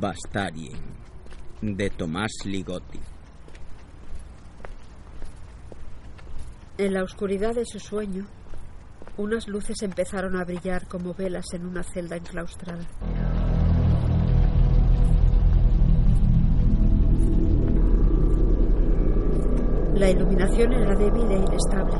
Bastarien de Tomás Ligotti. En la oscuridad de su sueño, unas luces empezaron a brillar como velas en una celda enclaustrada. La iluminación era débil e inestable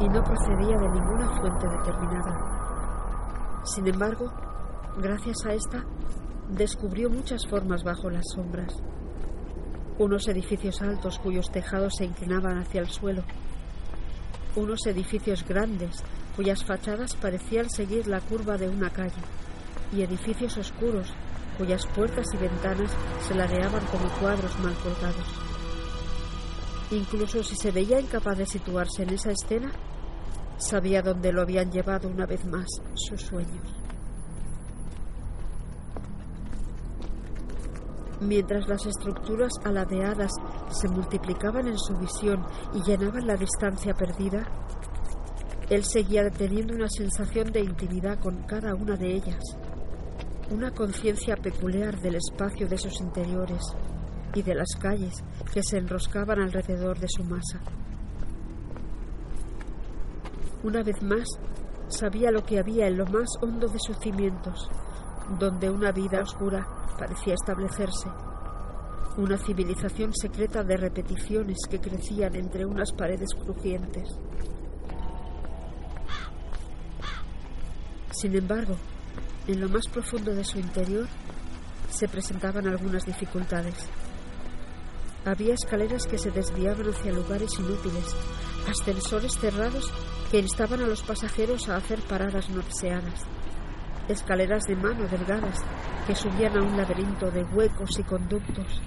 y no procedía de ninguna fuente determinada. Sin embargo, gracias a esta, descubrió muchas formas bajo las sombras. Unos edificios altos cuyos tejados se inclinaban hacia el suelo. Unos edificios grandes cuyas fachadas parecían seguir la curva de una calle. Y edificios oscuros cuyas puertas y ventanas se ladeaban como cuadros mal colgados. Incluso si se veía incapaz de situarse en esa escena, sabía dónde lo habían llevado una vez más sus sueños. Mientras las estructuras aladeadas se multiplicaban en su visión y llenaban la distancia perdida, él seguía teniendo una sensación de intimidad con cada una de ellas, una conciencia peculiar del espacio de sus interiores y de las calles que se enroscaban alrededor de su masa. Una vez más, sabía lo que había en lo más hondo de sus cimientos, donde una vida oscura parecía establecerse, una civilización secreta de repeticiones que crecían entre unas paredes crujientes. Sin embargo, en lo más profundo de su interior se presentaban algunas dificultades. Había escaleras que se desviaban hacia lugares inútiles, ascensores cerrados que instaban a los pasajeros a hacer paradas no deseadas, escaleras de mano delgadas que subían a un laberinto de huecos y conductos,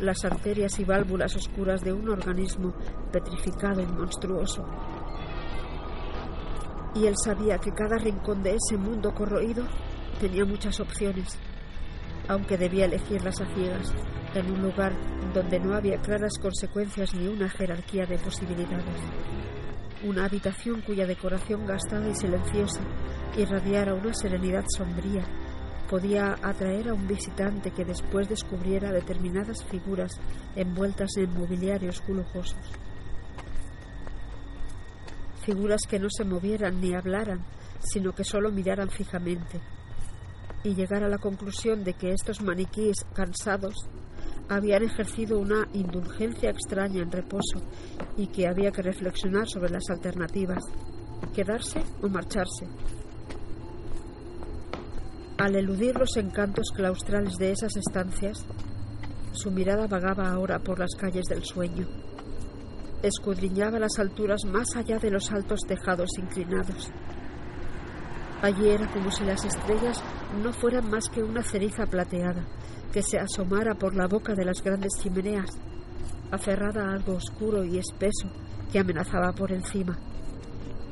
las arterias y válvulas oscuras de un organismo petrificado y monstruoso. Y él sabía que cada rincón de ese mundo corroído tenía muchas opciones, aunque debía elegirlas a ciegas en un lugar donde no había claras consecuencias ni una jerarquía de posibilidades. Una habitación cuya decoración gastada y silenciosa irradiara una serenidad sombría podía atraer a un visitante que después descubriera determinadas figuras envueltas en mobiliarios lujosos. Figuras que no se movieran ni hablaran, sino que solo miraran fijamente, y llegar a la conclusión de que estos maniquíes cansados habían ejercido una indulgencia extraña en reposo y que había que reflexionar sobre las alternativas, quedarse o marcharse. Al eludir los encantos claustrales de esas estancias, su mirada vagaba ahora por las calles del sueño. Escudriñaba las alturas más allá de los altos tejados inclinados. Allí era como si las estrellas no fueran más que una ceriza plateada que se asomara por la boca de las grandes chimeneas, aferrada a algo oscuro y espeso que amenazaba por encima,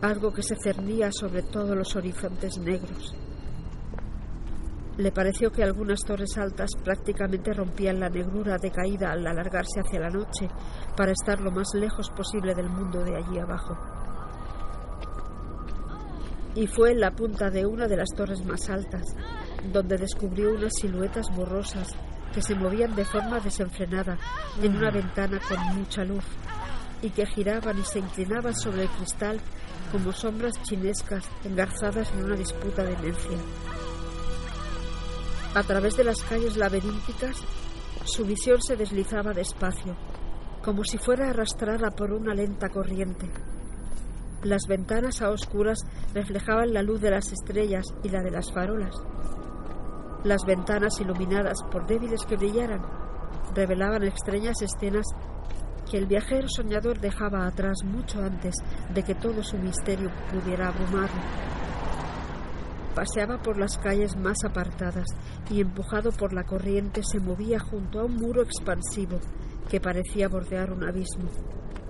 algo que se cernía sobre todos los horizontes negros. Le pareció que algunas torres altas prácticamente rompían la negrura decaída al alargarse hacia la noche para estar lo más lejos posible del mundo de allí abajo y fue en la punta de una de las torres más altas, donde descubrió unas siluetas borrosas que se movían de forma desenfrenada en una ventana con mucha luz y que giraban y se inclinaban sobre el cristal como sombras chinescas engarzadas en una disputa de demencia. A través de las calles laberínticas, su visión se deslizaba despacio, como si fuera arrastrada por una lenta corriente. Las ventanas a oscuras reflejaban la luz de las estrellas y la de las farolas. Las ventanas iluminadas, por débiles que brillaran, revelaban extrañas escenas que el viajero soñador dejaba atrás mucho antes de que todo su misterio pudiera abrumarlo. Paseaba por las calles más apartadas y empujado por la corriente se movía junto a un muro expansivo que parecía bordear un abismo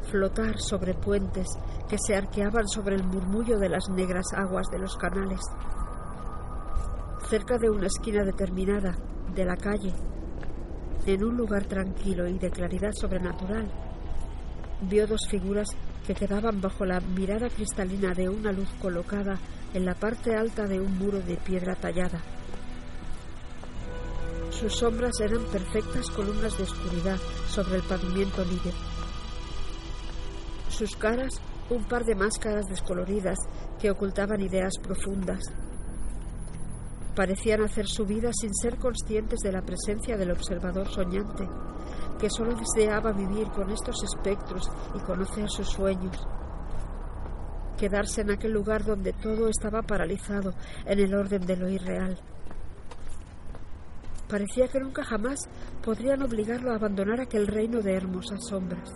flotar sobre puentes que se arqueaban sobre el murmullo de las negras aguas de los canales. Cerca de una esquina determinada de la calle, en un lugar tranquilo y de claridad sobrenatural, vio dos figuras que quedaban bajo la mirada cristalina de una luz colocada en la parte alta de un muro de piedra tallada. Sus sombras eran perfectas columnas de oscuridad sobre el pavimento líder. Sus caras, un par de máscaras descoloridas que ocultaban ideas profundas. Parecían hacer su vida sin ser conscientes de la presencia del observador soñante, que solo deseaba vivir con estos espectros y conocer sus sueños. Quedarse en aquel lugar donde todo estaba paralizado en el orden de lo irreal. Parecía que nunca jamás podrían obligarlo a abandonar aquel reino de hermosas sombras.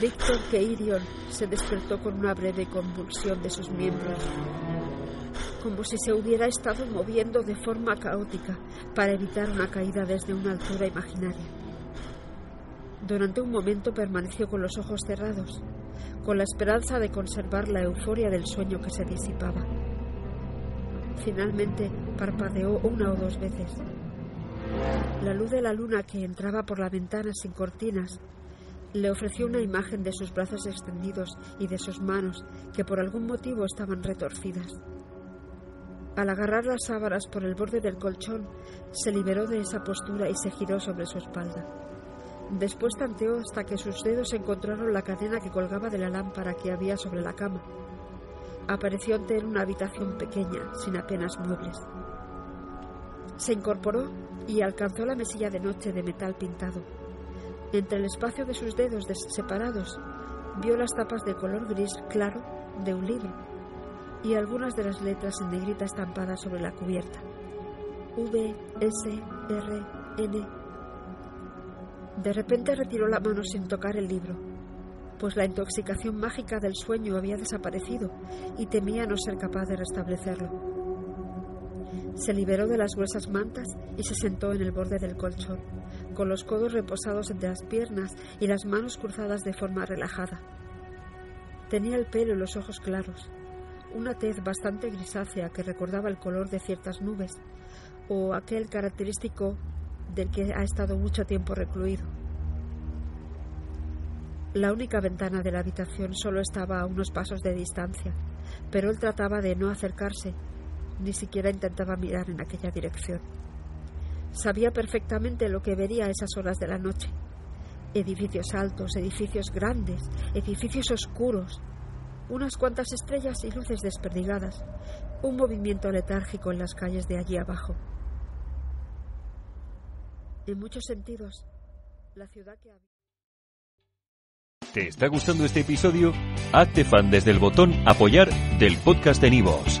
Víctor Keirion se despertó con una breve convulsión de sus miembros, como si se hubiera estado moviendo de forma caótica para evitar una caída desde una altura imaginaria. Durante un momento permaneció con los ojos cerrados, con la esperanza de conservar la euforia del sueño que se disipaba. Finalmente parpadeó una o dos veces. La luz de la luna que entraba por la ventana sin cortinas le ofreció una imagen de sus brazos extendidos y de sus manos que por algún motivo estaban retorcidas. Al agarrar las sábanas por el borde del colchón, se liberó de esa postura y se giró sobre su espalda. Después tanteó hasta que sus dedos encontraron la cadena que colgaba de la lámpara que había sobre la cama. Apareció ante él una habitación pequeña, sin apenas muebles. Se incorporó y alcanzó la mesilla de noche de metal pintado. Entre el espacio de sus dedos separados vio las tapas de color gris claro de un libro y algunas de las letras en negrita estampadas sobre la cubierta. V, S, R, N. De repente retiró la mano sin tocar el libro, pues la intoxicación mágica del sueño había desaparecido y temía no ser capaz de restablecerlo. Se liberó de las gruesas mantas y se sentó en el borde del colchón, con los codos reposados entre las piernas y las manos cruzadas de forma relajada. Tenía el pelo y los ojos claros, una tez bastante grisácea que recordaba el color de ciertas nubes, o aquel característico del que ha estado mucho tiempo recluido. La única ventana de la habitación solo estaba a unos pasos de distancia, pero él trataba de no acercarse ni siquiera intentaba mirar en aquella dirección. Sabía perfectamente lo que vería a esas horas de la noche. Edificios altos, edificios grandes, edificios oscuros, unas cuantas estrellas y luces desperdigadas, un movimiento letárgico en las calles de allí abajo. En muchos sentidos, la ciudad que había... ¿Te está gustando este episodio? Hazte fan desde el botón apoyar del podcast de Nivos.